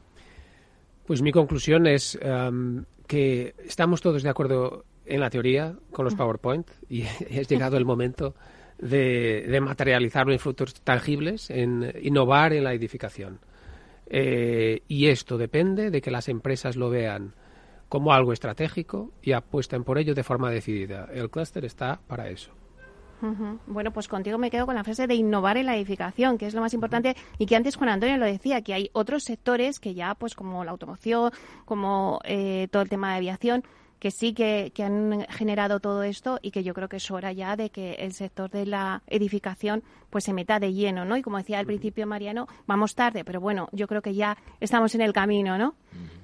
Pues mi conclusión es em, que estamos todos de acuerdo en la teoría con los PowerPoint y [LAUGHS] es llegado el momento de, materializarlo en frutos tangibles, en innovar en la edificación. Eh, y esto depende de que las empresas lo vean como algo estratégico y apuesten por ello de forma decidida. El clúster está para eso. Bueno, pues contigo me quedo con la frase de innovar en la edificación, que es lo más importante y que antes Juan Antonio lo decía, que hay otros sectores que ya, pues como la automoción, como eh, todo el tema de aviación, que sí que, han generado todo esto y que yo creo que es hora ya de que el sector de la edificación pues se meta de lleno, ¿no? Y como decía al principio Mariano, vamos tarde, pero bueno, yo creo que ya estamos en el camino, ¿no?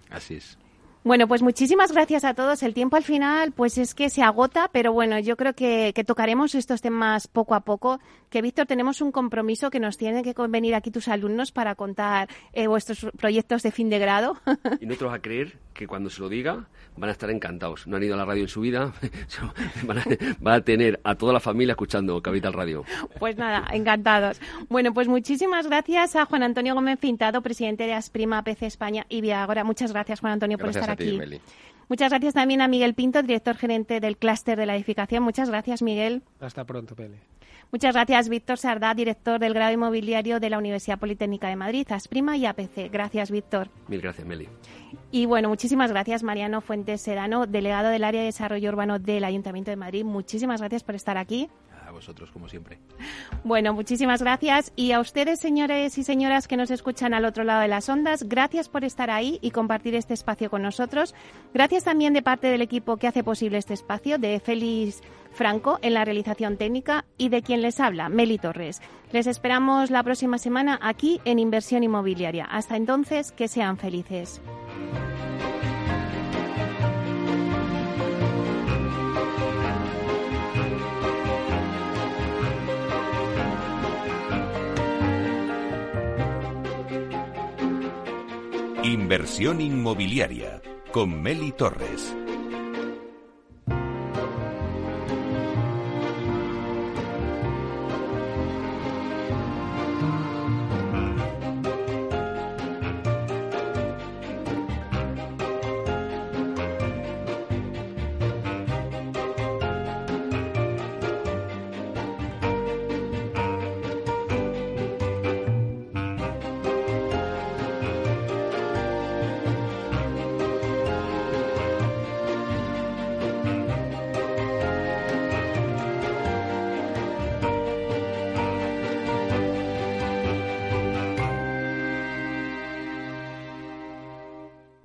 Así es. Bueno, pues muchísimas gracias a todos. El tiempo al final, pues es que se agota, pero bueno, yo creo que, tocaremos estos temas poco a poco. Que Víctor, tenemos un compromiso que nos tienen que venir aquí tus alumnos para contar eh, vuestros proyectos de fin de grado. [LAUGHS] Y nosotros a creer que cuando se lo diga van a estar encantados. No han ido a la radio en su vida, [LAUGHS] van a, tener a toda la familia escuchando Capital Radio. Pues nada, encantados. Bueno, pues muchísimas gracias a Juan Antonio Gómez Pintado, presidente de Asprima PC España y Viagora. Muchas gracias, Juan Antonio, por estar aquí. Muchas gracias también a Miguel Pinto, director gerente del clúster de la edificación. Muchas gracias, Miguel. Hasta pronto, Pele. Muchas gracias, Víctor Sardá, director del grado inmobiliario de la Universidad Politécnica de Madrid, Asprima y APC. Gracias, Víctor. Mil gracias, Meli. Y bueno, muchísimas gracias, Mariano Fuentes Sedano, delegado del área de desarrollo urbano del Ayuntamiento de Madrid. Muchísimas gracias por estar aquí vosotros, como siempre. Bueno, muchísimas gracias. Y a ustedes, señores y señoras que nos escuchan al otro lado de las ondas, gracias por estar ahí y compartir este espacio con nosotros. Gracias también de parte del equipo que hace posible este espacio, de Félix Franco en la realización técnica y de quien les habla, Meli Torres. Les esperamos la próxima semana aquí en Inversión Inmobiliaria. Hasta entonces, que sean felices. Inversión inmobiliaria con Meli Torres.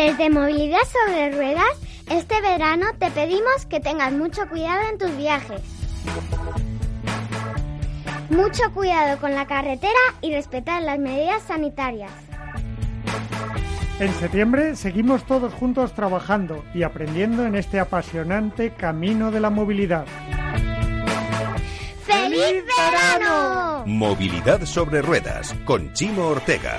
Desde Movilidad sobre Ruedas, este verano te pedimos que tengas mucho cuidado en tus viajes. Mucho cuidado con la carretera y respetar las medidas sanitarias. En septiembre seguimos todos juntos trabajando y aprendiendo en este apasionante camino de la movilidad. ¡Feliz verano! Movilidad sobre ruedas con Chimo Ortega.